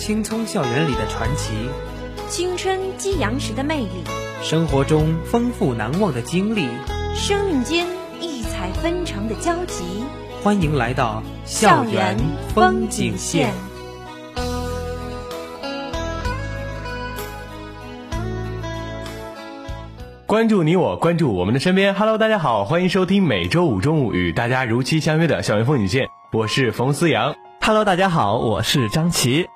青葱校园里的传奇，青春激扬时的魅力，生活中丰富难忘的经历，生命间异彩纷呈的交集。欢迎来到校园风景线。关注你我，关注我们的身边。Hello，大家好，欢迎收听每周五中午与大家如期相约的校园风景线，我是冯思阳。Hello，大家好，我是张琪。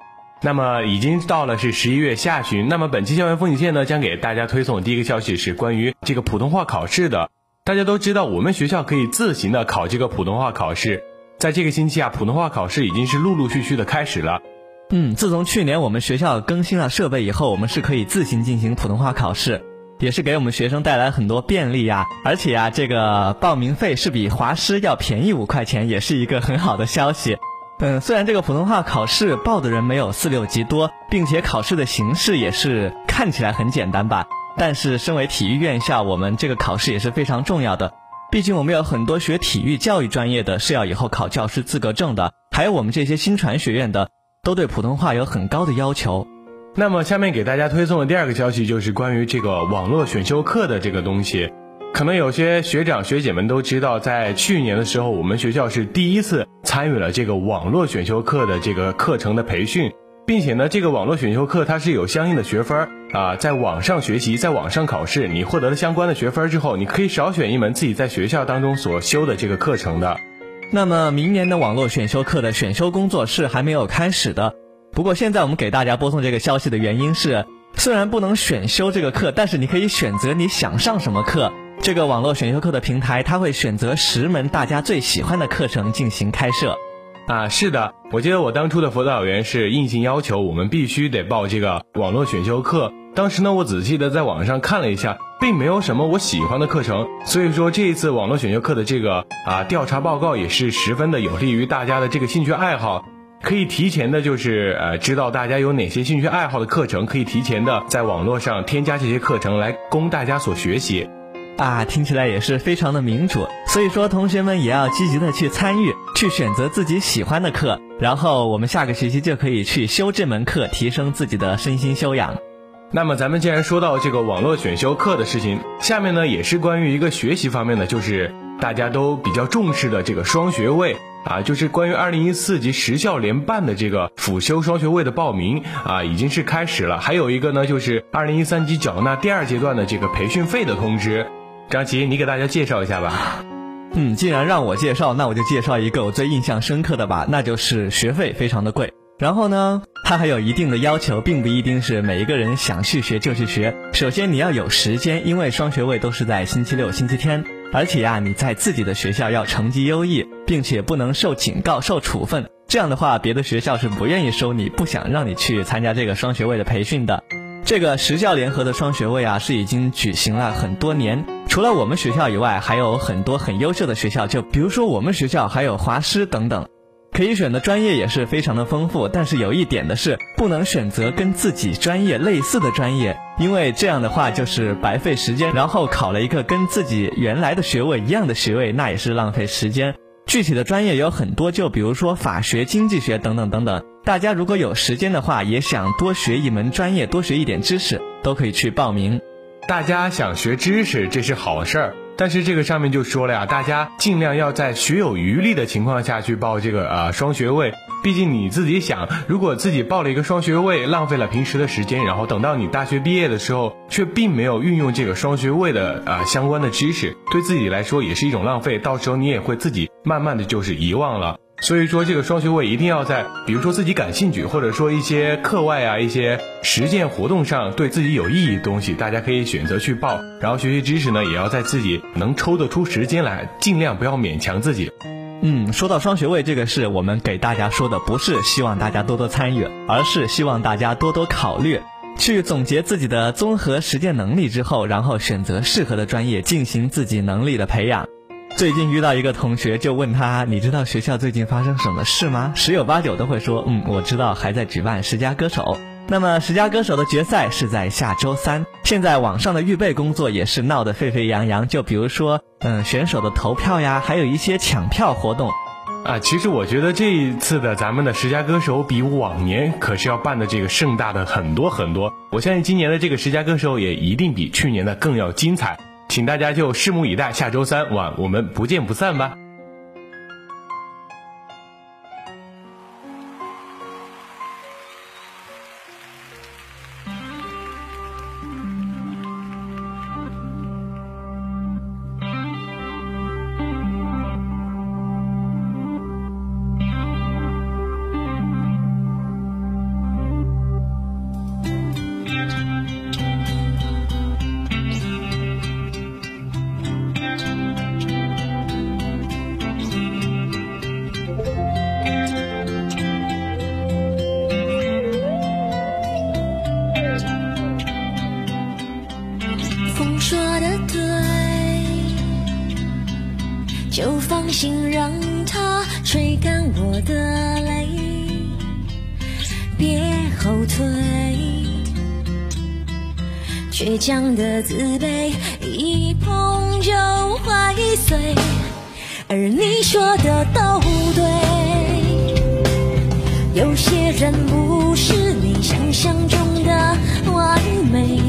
那么已经到了是十一月下旬，那么本期校园风景线呢，将给大家推送第一个消息是关于这个普通话考试的。大家都知道，我们学校可以自行的考这个普通话考试，在这个星期啊，普通话考试已经是陆陆续续的开始了。嗯，自从去年我们学校更新了设备以后，我们是可以自行进行普通话考试，也是给我们学生带来很多便利呀。而且呀，这个报名费是比华师要便宜五块钱，也是一个很好的消息。嗯，虽然这个普通话考试报的人没有四六级多，并且考试的形式也是看起来很简单吧，但是身为体育院校，我们这个考试也是非常重要的。毕竟我们有很多学体育教育专业的是要以后考教师资格证的，还有我们这些新传学院的，都对普通话有很高的要求。那么下面给大家推送的第二个消息就是关于这个网络选修课的这个东西。可能有些学长学姐们都知道，在去年的时候，我们学校是第一次参与了这个网络选修课的这个课程的培训，并且呢，这个网络选修课它是有相应的学分啊，在网上学习，在网上考试，你获得了相关的学分之后，你可以少选一门自己在学校当中所修的这个课程的。那么明年的网络选修课的选修工作是还没有开始的，不过现在我们给大家播送这个消息的原因是，虽然不能选修这个课，但是你可以选择你想上什么课。这个网络选修课的平台，它会选择十门大家最喜欢的课程进行开设。啊，是的，我记得我当初的辅导员是硬性要求我们必须得报这个网络选修课。当时呢，我仔细的在网上看了一下，并没有什么我喜欢的课程，所以说这一次网络选修课的这个啊调查报告也是十分的有利于大家的这个兴趣爱好，可以提前的就是呃知道大家有哪些兴趣爱好的课程，可以提前的在网络上添加这些课程来供大家所学习。啊，听起来也是非常的民主，所以说同学们也要积极的去参与，去选择自己喜欢的课，然后我们下个学期就可以去修这门课，提升自己的身心修养。那么咱们既然说到这个网络选修课的事情，下面呢也是关于一个学习方面的，就是大家都比较重视的这个双学位啊，就是关于二零一四级十校联办的这个辅修双学位的报名啊，已经是开始了。还有一个呢，就是二零一三级缴纳第二阶段的这个培训费的通知。张琪，你给大家介绍一下吧。嗯，既然让我介绍，那我就介绍一个我最印象深刻的吧，那就是学费非常的贵。然后呢，它还有一定的要求，并不一定是每一个人想去学就去学。首先你要有时间，因为双学位都是在星期六、星期天，而且呀，你在自己的学校要成绩优异，并且不能受警告、受处分。这样的话，别的学校是不愿意收你，不想让你去参加这个双学位的培训的。这个十校联合的双学位啊，是已经举行了很多年。除了我们学校以外，还有很多很优秀的学校，就比如说我们学校还有华师等等，可以选的专业也是非常的丰富。但是有一点的是，不能选择跟自己专业类似的专业，因为这样的话就是白费时间。然后考了一个跟自己原来的学位一样的学位，那也是浪费时间。具体的专业有很多，就比如说法学、经济学等等等等。大家如果有时间的话，也想多学一门专业，多学一点知识，都可以去报名。大家想学知识，这是好事儿，但是这个上面就说了呀，大家尽量要在学有余力的情况下去报这个呃双学位。毕竟你自己想，如果自己报了一个双学位，浪费了平时的时间，然后等到你大学毕业的时候，却并没有运用这个双学位的呃相关的知识，对自己来说也是一种浪费。到时候你也会自己慢慢的就是遗忘了。所以说，这个双学位一定要在，比如说自己感兴趣，或者说一些课外啊、一些实践活动上对自己有意义的东西，大家可以选择去报。然后学习知识呢，也要在自己能抽得出时间来，尽量不要勉强自己。嗯，说到双学位这个事，我们给大家说的不是希望大家多多参与，而是希望大家多多考虑，去总结自己的综合实践能力之后，然后选择适合的专业进行自己能力的培养。最近遇到一个同学就问他你知道学校最近发生什么事吗？十有八九都会说嗯我知道还在举办十佳歌手。那么十佳歌手的决赛是在下周三。现在网上的预备工作也是闹得沸沸扬扬就比如说嗯选手的投票呀还有一些抢票活动。啊其实我觉得这一次的咱们的十佳歌手比往年可是要办的这个盛大的很多很多。我相信今年的这个十佳歌手也一定比去年的更要精彩。请大家就拭目以待下周三晚我们不见不散吧。倔强的自卑，一碰就坏碎，而你说的都对。有些人不是你想象中的完美，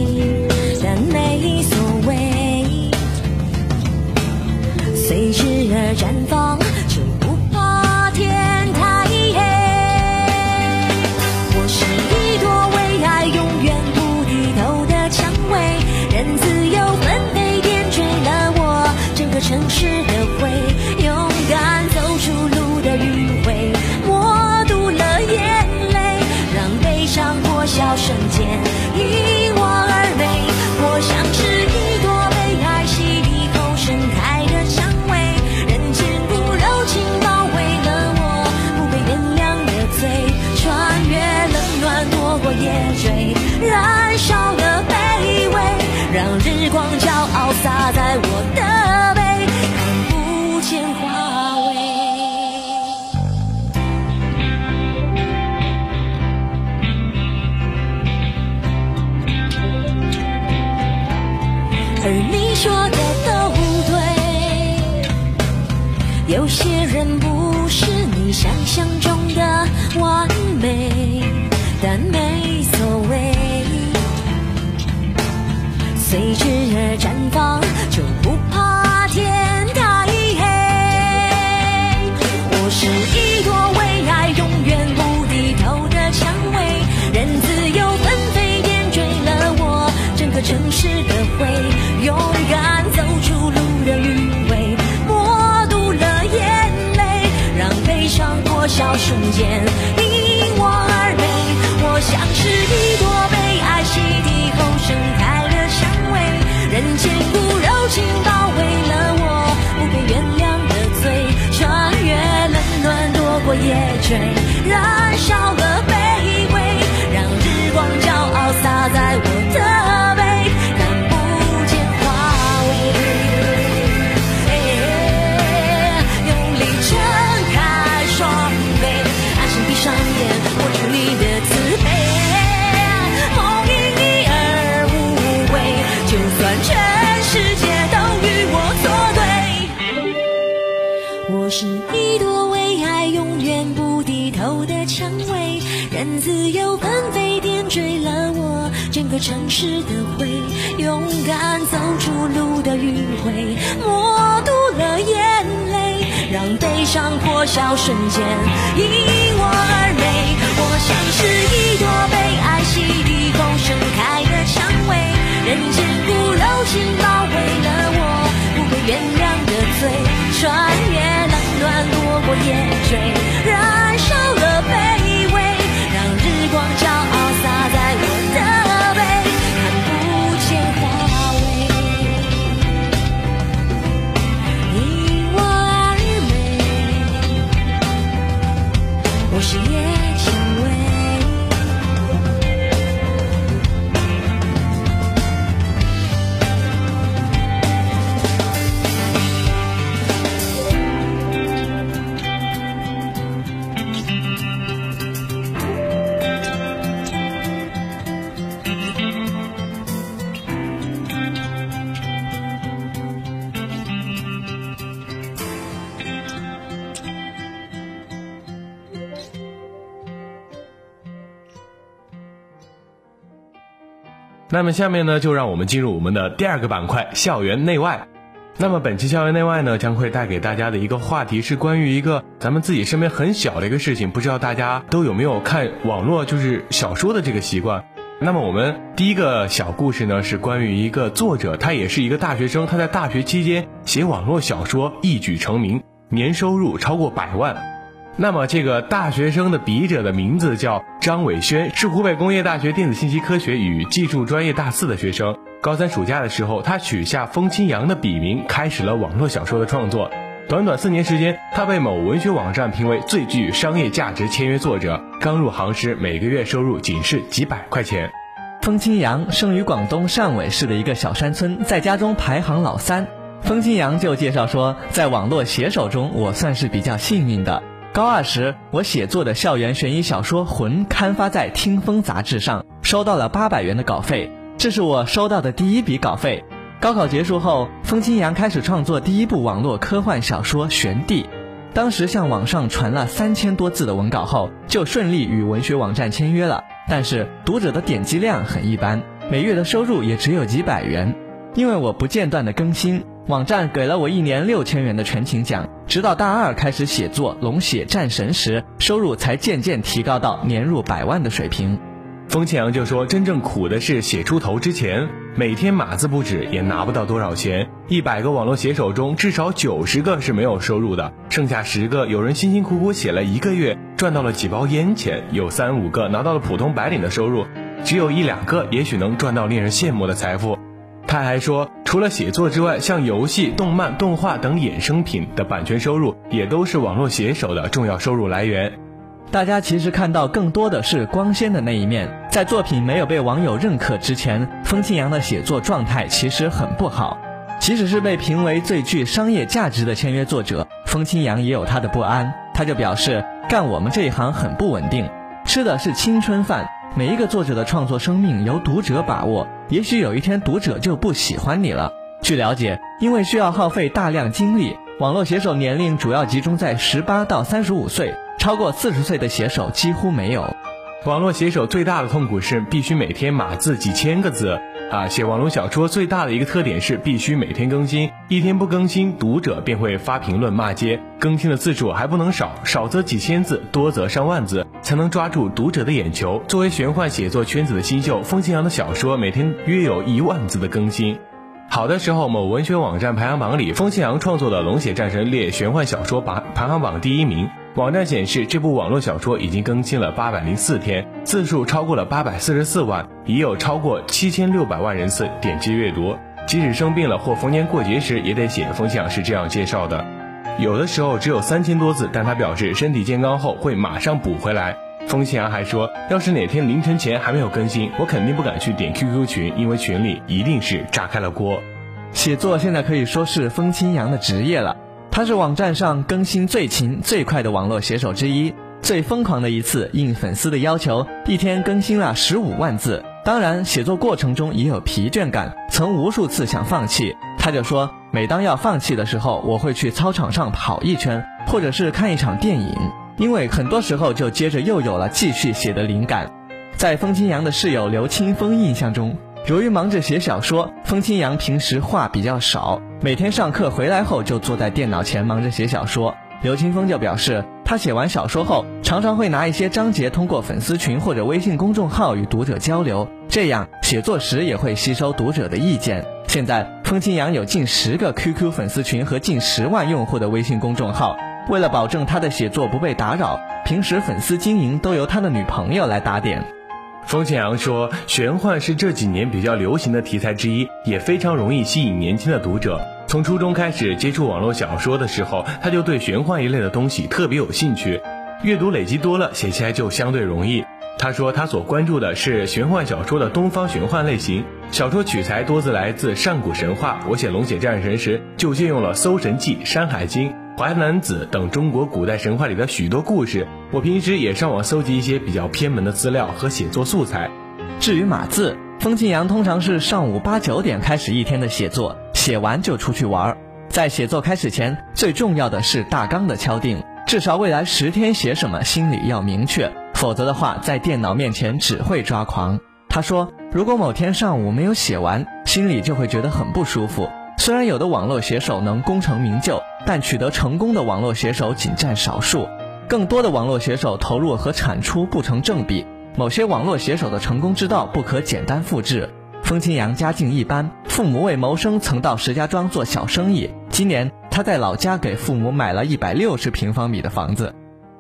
但没所谓，随之而绽放。而绽放，就不怕天太黑。我是一朵为爱永远不低头的蔷薇，任自由纷飞点缀了我整个城市的灰。勇敢走出路的余味，默读了眼泪，让悲伤破晓瞬间。城市的灰，勇敢走出路的迂回，默读了眼泪，让悲伤破晓瞬间，因我而美。我像是一朵被爱洗涤后盛开的蔷薇，人间不肉情。那么下面呢，就让我们进入我们的第二个板块——校园内外。那么本期校园内外呢，将会带给大家的一个话题是关于一个咱们自己身边很小的一个事情，不知道大家都有没有看网络就是小说的这个习惯。那么我们第一个小故事呢，是关于一个作者，他也是一个大学生，他在大学期间写网络小说，一举成名，年收入超过百万。那么这个大学生的笔者的名字叫张伟轩，是湖北工业大学电子信息科学与技术专业大四的学生。高三暑假的时候，他取下风清扬的笔名，开始了网络小说的创作。短短四年时间，他被某文学网站评为最具商业价值签约作者。刚入行时，每个月收入仅是几百块钱。风清扬生于广东汕尾市的一个小山村，在家中排行老三。风清扬就介绍说，在网络写手中，我算是比较幸运的。高二时，我写作的校园悬疑小说《魂》刊发在《听风》杂志上，收到了八百元的稿费，这是我收到的第一笔稿费。高考结束后，风清扬开始创作第一部网络科幻小说《玄帝》，当时向网上传了三千多字的文稿后，就顺利与文学网站签约了。但是读者的点击量很一般，每月的收入也只有几百元。因为我不间断的更新，网站给了我一年六千元的全勤奖。直到大二开始写作《龙血战神》时，收入才渐渐提高到年入百万的水平。风清扬就说：“真正苦的是写出头之前，每天码字不止，也拿不到多少钱。一百个网络写手中，至少九十个是没有收入的，剩下十个，有人辛辛苦苦写了一个月，赚到了几包烟钱；有三五个拿到了普通白领的收入，只有一两个，也许能赚到令人羡慕的财富。”他还说，除了写作之外，像游戏、动漫、动画等衍生品的版权收入，也都是网络写手的重要收入来源。大家其实看到更多的是光鲜的那一面，在作品没有被网友认可之前，风清扬的写作状态其实很不好。即使是被评为最具商业价值的签约作者，风清扬也有他的不安。他就表示，干我们这一行很不稳定，吃的是青春饭。每一个作者的创作生命由读者把握，也许有一天读者就不喜欢你了。据了解，因为需要耗费大量精力，网络写手年龄主要集中在十八到三十五岁。超过四十岁的写手几乎没有。网络写手最大的痛苦是必须每天码字几千个字啊！写网络小说最大的一个特点是必须每天更新，一天不更新，读者便会发评论骂街。更新的字数还不能少，少则几千字，多则上万字，才能抓住读者的眼球。作为玄幻写作圈子的新秀，风清扬的小说每天约有一万字的更新。好的时候，某文学网站排行榜里，风清扬创作的《龙血战神》列玄幻小说榜排行榜第一名。网站显示，这部网络小说已经更新了八百零四天，字数超过了八百四十四万，已有超过七千六百万人次点击阅读。即使生病了或逢年过节时也得写。风清扬是这样介绍的：有的时候只有三千多字，但他表示身体健康后会马上补回来。风清扬还说，要是哪天凌晨前还没有更新，我肯定不敢去点 QQ 群，因为群里一定是炸开了锅。写作现在可以说是风清扬的职业了。他是网站上更新最勤最快的网络写手之一，最疯狂的一次应粉丝的要求，一天更新了十五万字。当然，写作过程中也有疲倦感，曾无数次想放弃。他就说，每当要放弃的时候，我会去操场上跑一圈，或者是看一场电影，因为很多时候就接着又有了继续写的灵感。在风清扬的室友刘清风印象中。由于忙着写小说，风清扬平时话比较少，每天上课回来后就坐在电脑前忙着写小说。刘清风就表示，他写完小说后，常常会拿一些章节通过粉丝群或者微信公众号与读者交流，这样写作时也会吸收读者的意见。现在，风清扬有近十个 QQ 粉丝群和近十万用户的微信公众号。为了保证他的写作不被打扰，平时粉丝经营都由他的女朋友来打点。风清扬说：“玄幻是这几年比较流行的题材之一，也非常容易吸引年轻的读者。从初中开始接触网络小说的时候，他就对玄幻一类的东西特别有兴趣。阅读累积多了，写起来就相对容易。”他说：“他所关注的是玄幻小说的东方玄幻类型，小说取材多自来自上古神话。我写《龙血战神》时，就借用了《搜神记》《山海经》。”淮南子等中国古代神话里的许多故事，我平时也上网搜集一些比较偏门的资料和写作素材。至于码字，风清扬通常是上午八九点开始一天的写作，写完就出去玩儿。在写作开始前，最重要的是大纲的敲定，至少未来十天写什么心里要明确，否则的话在电脑面前只会抓狂。他说，如果某天上午没有写完，心里就会觉得很不舒服。虽然有的网络写手能功成名就，但取得成功的网络写手仅占少数，更多的网络写手投入和产出不成正比。某些网络写手的成功之道不可简单复制。风清扬家境一般，父母为谋生曾到石家庄做小生意。今年他在老家给父母买了一百六十平方米的房子。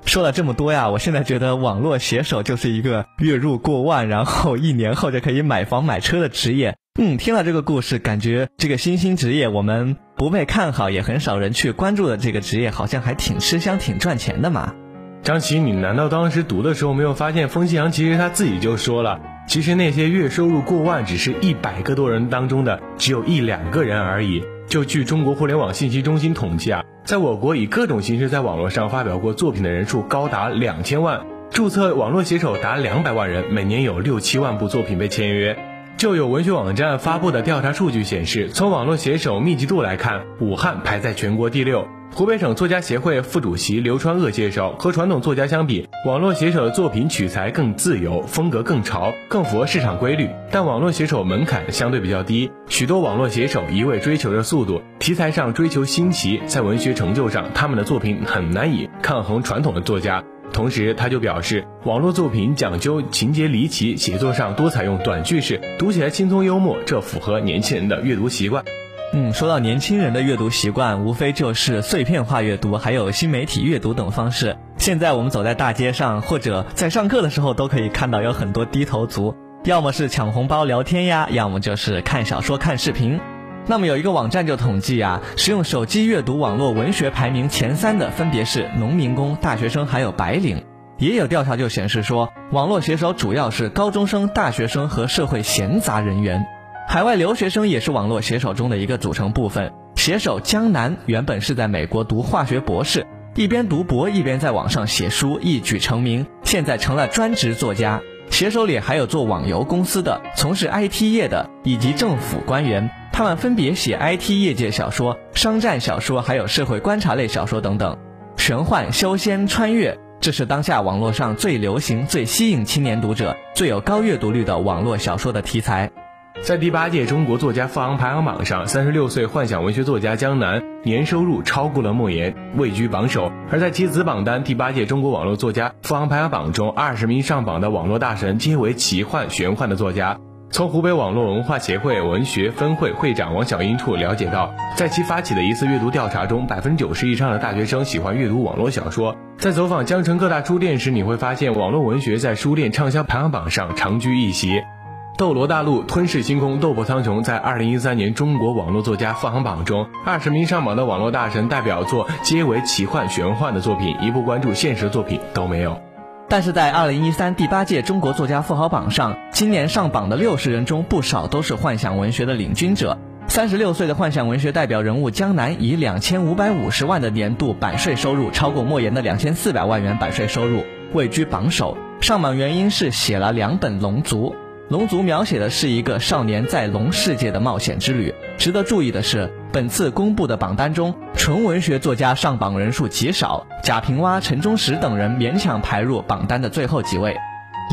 说了这么多呀，我现在觉得网络写手就是一个月入过万，然后一年后就可以买房买车的职业。嗯，听了这个故事，感觉这个新兴职业，我们不被看好，也很少人去关注的这个职业，好像还挺吃香、挺赚钱的嘛。张琪，你难道当时读的时候没有发现，风信阳其实他自己就说了，其实那些月收入过万，只是一百个多人当中的只有一两个人而已。就据中国互联网信息中心统计啊，在我国以各种形式在网络上发表过作品的人数高达两千万，注册网络写手达两百万人，每年有六七万部作品被签约。就有文学网站发布的调查数据显示，从网络写手密集度来看，武汉排在全国第六。湖北省作家协会副主席刘川鄂介绍，和传统作家相比，网络写手的作品取材更自由，风格更潮，更符合市场规律。但网络写手门槛相对比较低，许多网络写手一味追求着速度，题材上追求新奇，在文学成就上，他们的作品很难以抗衡传统的作家。同时，他就表示，网络作品讲究情节离奇，写作上多采用短句式，读起来轻松幽默，这符合年轻人的阅读习惯。嗯，说到年轻人的阅读习惯，无非就是碎片化阅读，还有新媒体阅读等方式。现在我们走在大街上，或者在上课的时候，都可以看到有很多低头族，要么是抢红包聊天呀，要么就是看小说、看视频。那么有一个网站就统计啊，使用手机阅读网络文学排名前三的分别是农民工、大学生还有白领。也有调查就显示说，网络写手主要是高中生、大学生和社会闲杂人员。海外留学生也是网络写手中的一个组成部分。写手江南原本是在美国读化学博士，一边读博一边在网上写书，一举成名，现在成了专职作家。写手里还有做网游公司的、从事 IT 业的以及政府官员。他们分别写 IT 业界小说、商战小说，还有社会观察类小说等等。玄幻、修仙、穿越，这是当下网络上最流行、最吸引青年读者、最有高阅读率的网络小说的题材。在第八届中国作家富豪排行榜上，三十六岁幻想文学作家江南年收入超过了莫言，位居榜首。而在其子榜单第八届中国网络作家富豪排行榜中，二十名上榜的网络大神皆为奇幻、玄幻的作家。从湖北网络文化协会文学分会会长王小英处了解到，在其发起的一次阅读调查中，百分之九十以上的大学生喜欢阅读网络小说。在走访江城各大书店时，你会发现网络文学在书店畅销排行榜上长居一席。《斗罗大陆》《吞噬星空》《斗破苍穹》在二零一三年中国网络作家富行榜中，二十名上榜的网络大神代表作皆为奇幻玄幻的作品，一部关注现实作品都没有。但是在二零一三第八届中国作家富豪榜上，今年上榜的六十人中，不少都是幻想文学的领军者。三十六岁的幻想文学代表人物江南，以两千五百五十万的年度版税收入，超过莫言的两千四百万元版税收入，位居榜首。上榜原因是写了两本《龙族》。《龙族》描写的是一个少年在龙世界的冒险之旅。值得注意的是，本次公布的榜单中，纯文学作家上榜人数极少，贾平凹、陈忠实等人勉强排入榜单的最后几位。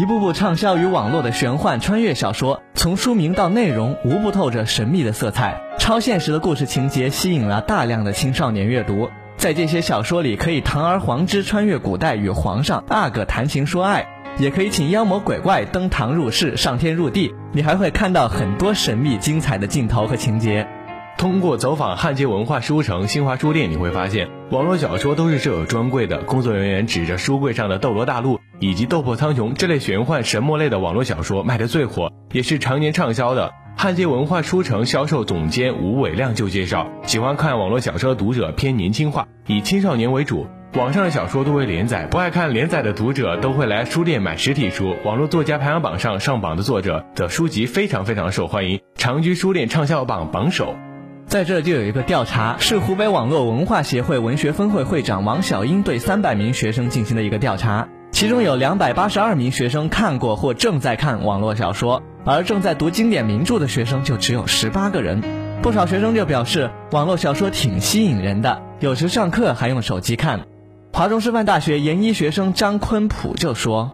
一部部畅销于网络的玄幻穿越小说，从书名到内容，无不透着神秘的色彩。超现实的故事情节吸引了大量的青少年阅读。在这些小说里，可以堂而皇之穿越古代，与皇上阿哥谈情说爱。也可以请妖魔鬼怪登堂入室、上天入地，你还会看到很多神秘精彩的镜头和情节。通过走访汉街文化书城、新华书店，你会发现，网络小说都是设有专柜的，工作人员指着书柜上的《斗罗大陆》以及《斗破苍穹》这类玄幻神魔类的网络小说卖得最火，也是常年畅销的。汉街文化书城销售总监吴伟亮就介绍，喜欢看网络小说的读者偏年轻化，以青少年为主。网上的小说多为连载，不爱看连载的读者都会来书店买实体书。网络作家排行榜上上榜的作者的书籍非常非常受欢迎，长居书店畅销榜榜首。在这就有一个调查，是湖北网络文化协会文学分会会长王小英对三百名学生进行的一个调查，其中有两百八十二名学生看过或正在看网络小说，而正在读经典名著的学生就只有十八个人。不少学生就表示，网络小说挺吸引人的，有时上课还用手机看。华中师范大学研一学生张坤普就说：“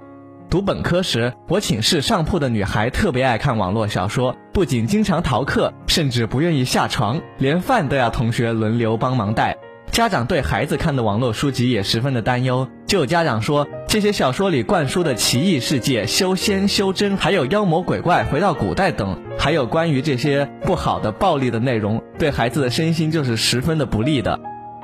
读本科时，我寝室上铺的女孩特别爱看网络小说，不仅经常逃课，甚至不愿意下床，连饭都要同学轮流帮忙带。家长对孩子看的网络书籍也十分的担忧，就有家长说，这些小说里灌输的奇异世界、修仙、修真，还有妖魔鬼怪、回到古代等，还有关于这些不好的、暴力的内容，对孩子的身心就是十分的不利的。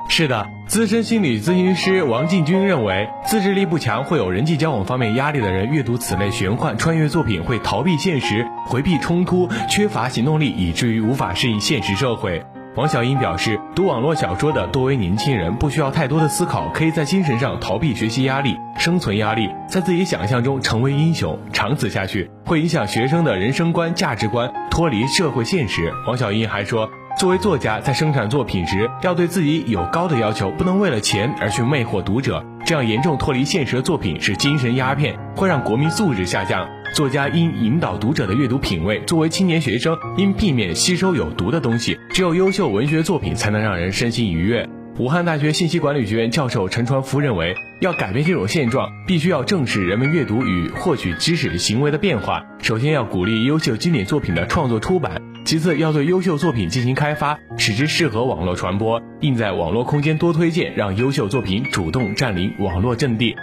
是的，资深心理咨询师王进军认为，自制力不强、会有人际交往方面压力的人，阅读此类玄幻穿越作品会逃避现实、回避冲突、缺乏行动力，以至于无法适应现实社会。王小英表示，读网络小说的多为年轻人，不需要太多的思考，可以在精神上逃避学习压力、生存压力，在自己想象中成为英雄。长此下去，会影响学生的人生观、价值观，脱离社会现实。王小英还说，作为作家，在生产作品时，要对自己有高的要求，不能为了钱而去魅惑读者。这样严重脱离现实的作品是精神鸦片，会让国民素质下降。作家应引导读者的阅读品味，作为青年学生，应避免吸收有毒的东西。只有优秀文学作品才能让人身心愉悦。武汉大学信息管理学院教授陈传福认为，要改变这种现状，必须要正视人们阅读与获取知识行为的变化。首先要鼓励优秀经典作品的创作出版，其次要对优秀作品进行开发，使之适合网络传播，并在网络空间多推荐，让优秀作品主动占领网络阵地。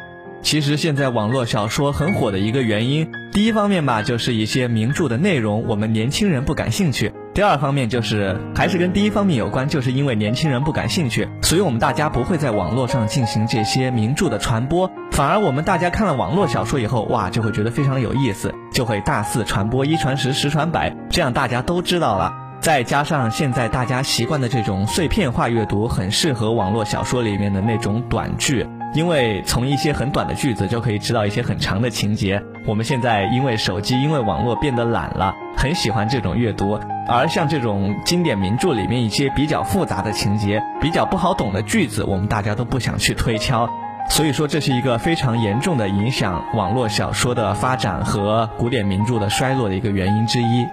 其实现在网络小说很火的一个原因，第一方面吧，就是一些名著的内容我们年轻人不感兴趣；第二方面就是还是跟第一方面有关，就是因为年轻人不感兴趣，所以我们大家不会在网络上进行这些名著的传播，反而我们大家看了网络小说以后，哇，就会觉得非常有意思，就会大肆传播，一传十，十传百，这样大家都知道了。再加上现在大家习惯的这种碎片化阅读，很适合网络小说里面的那种短句。因为从一些很短的句子就可以知道一些很长的情节。我们现在因为手机、因为网络变得懒了，很喜欢这种阅读。而像这种经典名著里面一些比较复杂的情节、比较不好懂的句子，我们大家都不想去推敲。所以说，这是一个非常严重的影响网络小说的发展和古典名著的衰落的一个原因之一。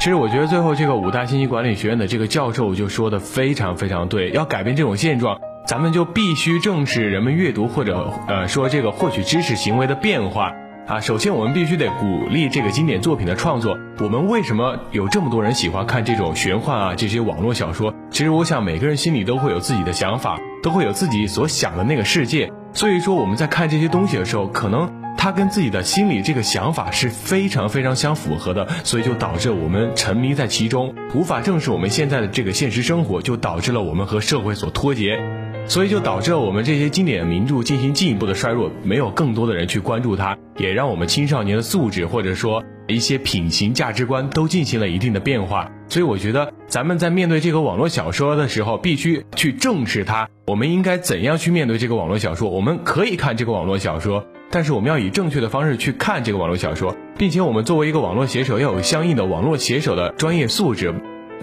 其实，我觉得最后这个五大信息管理学院的这个教授就说的非常非常对，要改变这种现状。咱们就必须正视人们阅读或者呃说这个获取知识行为的变化啊。首先，我们必须得鼓励这个经典作品的创作。我们为什么有这么多人喜欢看这种玄幻啊这些网络小说？其实，我想每个人心里都会有自己的想法，都会有自己所想的那个世界。所以说，我们在看这些东西的时候，可能它跟自己的心里这个想法是非常非常相符合的，所以就导致我们沉迷在其中，无法正视我们现在的这个现实生活，就导致了我们和社会所脱节。所以就导致了我们这些经典名著进行进一步的衰弱，没有更多的人去关注它，也让我们青少年的素质或者说一些品行价值观都进行了一定的变化。所以我觉得咱们在面对这个网络小说的时候，必须去正视它。我们应该怎样去面对这个网络小说？我们可以看这个网络小说，但是我们要以正确的方式去看这个网络小说，并且我们作为一个网络写手，要有相应的网络写手的专业素质。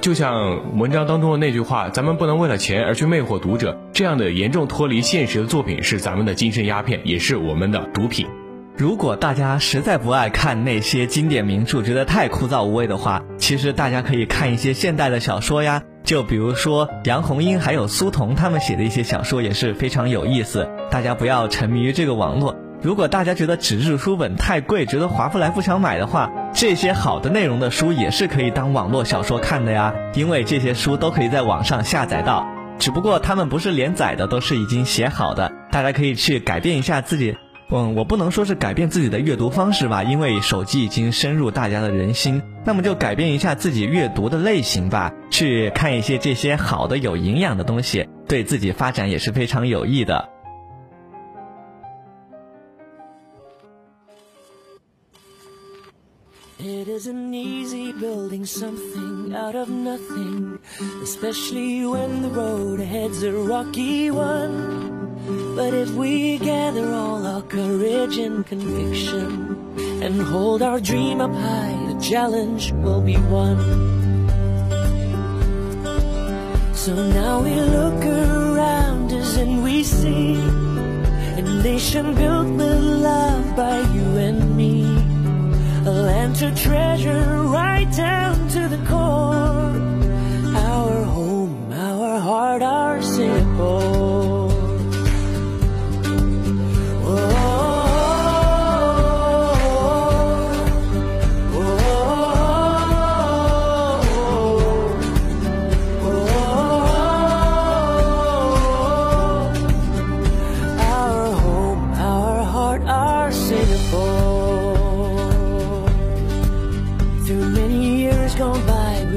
就像文章当中的那句话，咱们不能为了钱而去魅惑读者。这样的严重脱离现实的作品是咱们的精神鸦片，也是我们的毒品。如果大家实在不爱看那些经典名著，觉得太枯燥无味的话，其实大家可以看一些现代的小说呀。就比如说杨红樱还有苏童他们写的一些小说也是非常有意思。大家不要沉迷于这个网络。如果大家觉得纸质书本太贵，觉得划不来不想买的话，这些好的内容的书也是可以当网络小说看的呀。因为这些书都可以在网上下载到，只不过他们不是连载的，都是已经写好的。大家可以去改变一下自己，嗯，我不能说是改变自己的阅读方式吧，因为手机已经深入大家的人心。那么就改变一下自己阅读的类型吧，去看一些这些好的有营养的东西，对自己发展也是非常有益的。It isn't easy building something out of nothing, especially when the road ahead's a rocky one. But if we gather all our courage and conviction and hold our dream up high, the challenge will be won. So now we look around us and we see a nation built with love by you and land to treasure right down to the core. Our home, our heart, our Singapore.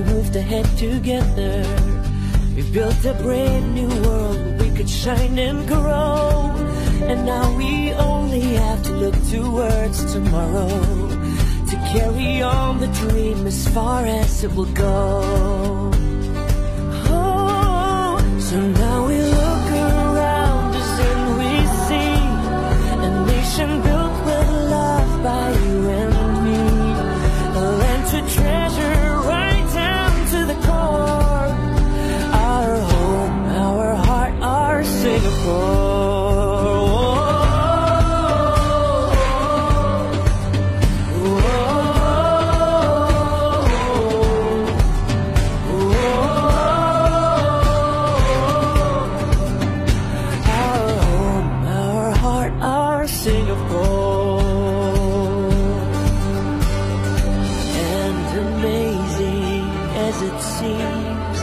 We moved ahead together. We built a brand new world where we could shine and grow. And now we only have to look towards tomorrow to carry on the dream as far as it will go. It seems,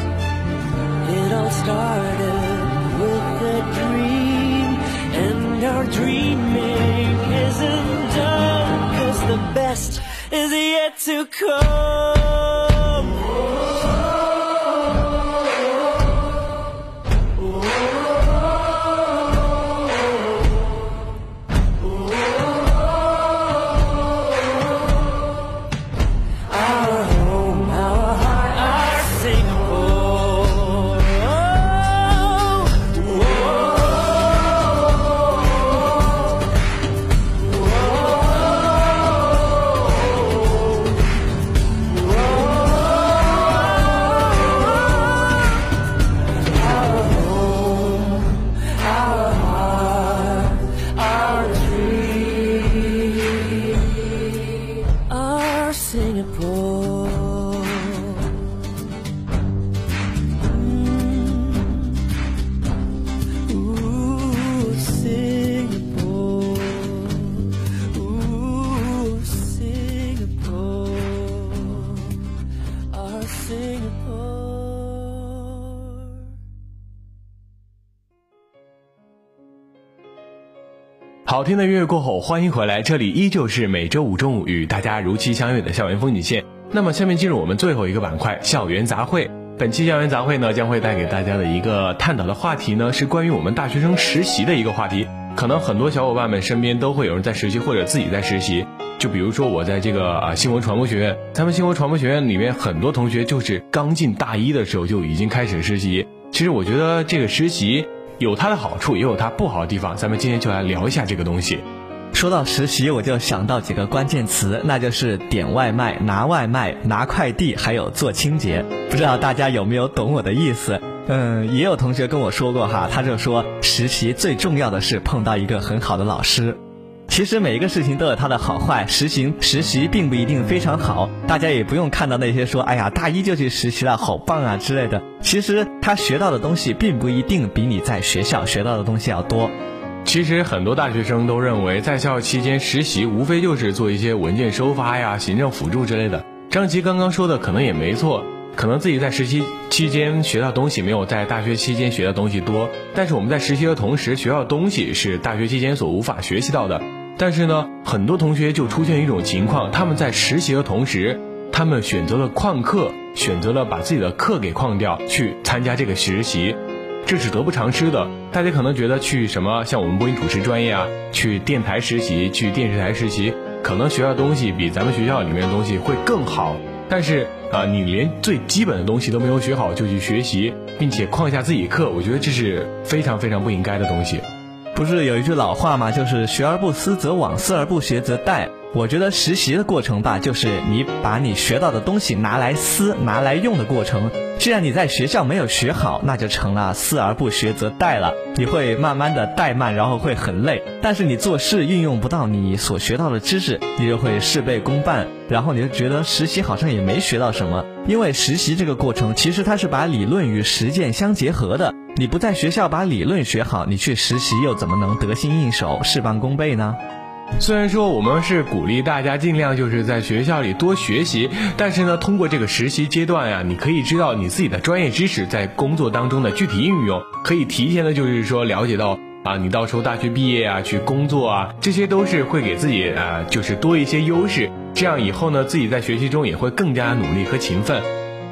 it all started with a dream. And our dreaming isn't done, cause the best is yet to come. 好听的音乐过后，欢迎回来，这里依旧是每周五中午与大家如期相约的校园风景线。那么下面进入我们最后一个板块——校园杂烩。本期校园杂烩呢，将会带给大家的一个探讨的话题呢，是关于我们大学生实习的一个话题。可能很多小伙伴们身边都会有人在实习，或者自己在实习。就比如说我在这个啊新闻传播学院，咱们新闻传播学院里面很多同学就是刚进大一的时候就已经开始实习。其实我觉得这个实习有它的好处，也有它不好的地方。咱们今天就来聊一下这个东西。说到实习，我就想到几个关键词，那就是点外卖、拿外卖、拿快递，还有做清洁。不知道大家有没有懂我的意思？嗯，也有同学跟我说过哈，他就说实习最重要的是碰到一个很好的老师。其实每一个事情都有它的好坏，实行实习并不一定非常好，大家也不用看到那些说哎呀大一就去实习了，好棒啊之类的。其实他学到的东西并不一定比你在学校学到的东西要多。其实很多大学生都认为，在校期间实习无非就是做一些文件收发呀、行政辅助之类的。张琪刚刚说的可能也没错，可能自己在实习期间学到东西没有在大学期间学到东西多，但是我们在实习的同时学到东西是大学期间所无法学习到的。但是呢，很多同学就出现一种情况，他们在实习的同时，他们选择了旷课，选择了把自己的课给旷掉，去参加这个实习。这是得不偿失的。大家可能觉得去什么像我们播音主持专业啊，去电台实习，去电视台实习，可能学到的东西比咱们学校里面的东西会更好。但是啊、你连最基本的东西都没有学好就去学习，并且旷下自己课，我觉得这是非常非常不应该的东西。不是有一句老话吗？就是学而不思则罔，思而不学则殆。我觉得实习的过程吧，就是你把你学到的东西拿来思、拿来用的过程。既然你在学校没有学好，那就成了思而不学则殆了。你会慢慢的怠慢，然后会很累。但是你做事运用不到你所学到的知识，你就会事倍功半，然后你就觉得实习好像也没学到什么。因为实习这个过程，其实它是把理论与实践相结合的。你不在学校把理论学好，你去实习又怎么能得心应手、事半功倍呢？虽然说我们是鼓励大家尽量就是在学校里多学习，但是呢，通过这个实习阶段呀，你可以知道你自己的专业知识在工作当中的具体应用，可以提前的就是说了解到啊，你到时候大学毕业啊，去工作啊，这些都是会给自己啊，就是多一些优势。这样以后呢，自己在学习中也会更加努力和勤奋，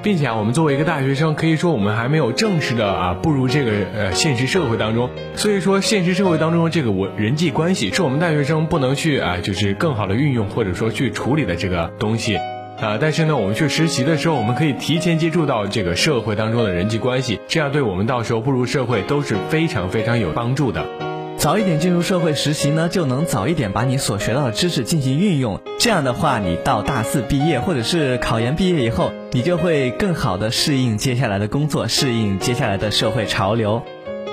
并且啊，我们作为一个大学生，可以说我们还没有正式的啊步入这个呃现实社会当中。所以说，现实社会当中这个我人际关系是我们大学生不能去啊，就是更好的运用或者说去处理的这个东西。啊，但是呢，我们去实习的时候，我们可以提前接触到这个社会当中的人际关系，这样对我们到时候步入社会都是非常非常有帮助的。早一点进入社会实习呢，就能早一点把你所学到的知识进行运用。这样的话，你到大四毕业或者是考研毕业以后，你就会更好的适应接下来的工作，适应接下来的社会潮流。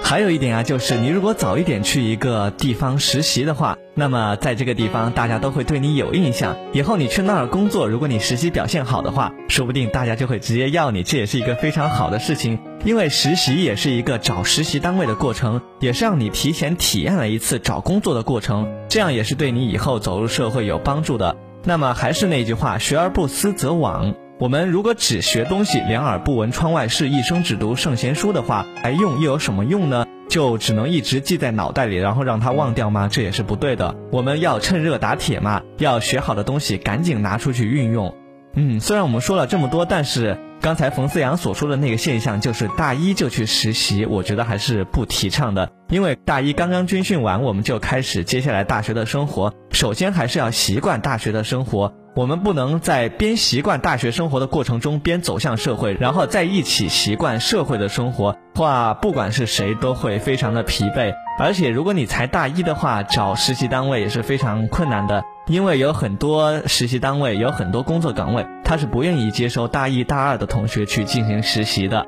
还有一点啊，就是你如果早一点去一个地方实习的话，那么在这个地方大家都会对你有印象。以后你去那儿工作，如果你实习表现好的话，说不定大家就会直接要你，这也是一个非常好的事情。因为实习也是一个找实习单位的过程，也是让你提前体验了一次找工作的过程，这样也是对你以后走入社会有帮助的。那么还是那句话，学而不思则罔。我们如果只学东西，两耳不闻窗外事，一生只读圣贤书的话，还用又有什么用呢？就只能一直记在脑袋里，然后让它忘掉吗？这也是不对的。我们要趁热打铁嘛，要学好的东西赶紧拿出去运用。嗯，虽然我们说了这么多，但是刚才冯思阳所说的那个现象，就是大一就去实习，我觉得还是不提倡的。因为大一刚刚军训完，我们就开始接下来大学的生活，首先还是要习惯大学的生活。我们不能在边习惯大学生活的过程中边走向社会，然后在一起习惯社会的生活，话不管是谁都会非常的疲惫。而且如果你才大一的话，找实习单位也是非常困难的，因为有很多实习单位有很多工作岗位，他是不愿意接收大一大二的同学去进行实习的。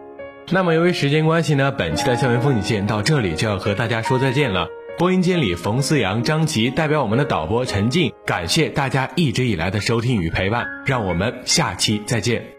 那么由于时间关系呢，本期的校园风景线到这里就要和大家说再见了。播音间里，冯思阳、张琪代表我们的导播陈静，感谢大家一直以来的收听与陪伴，让我们下期再见。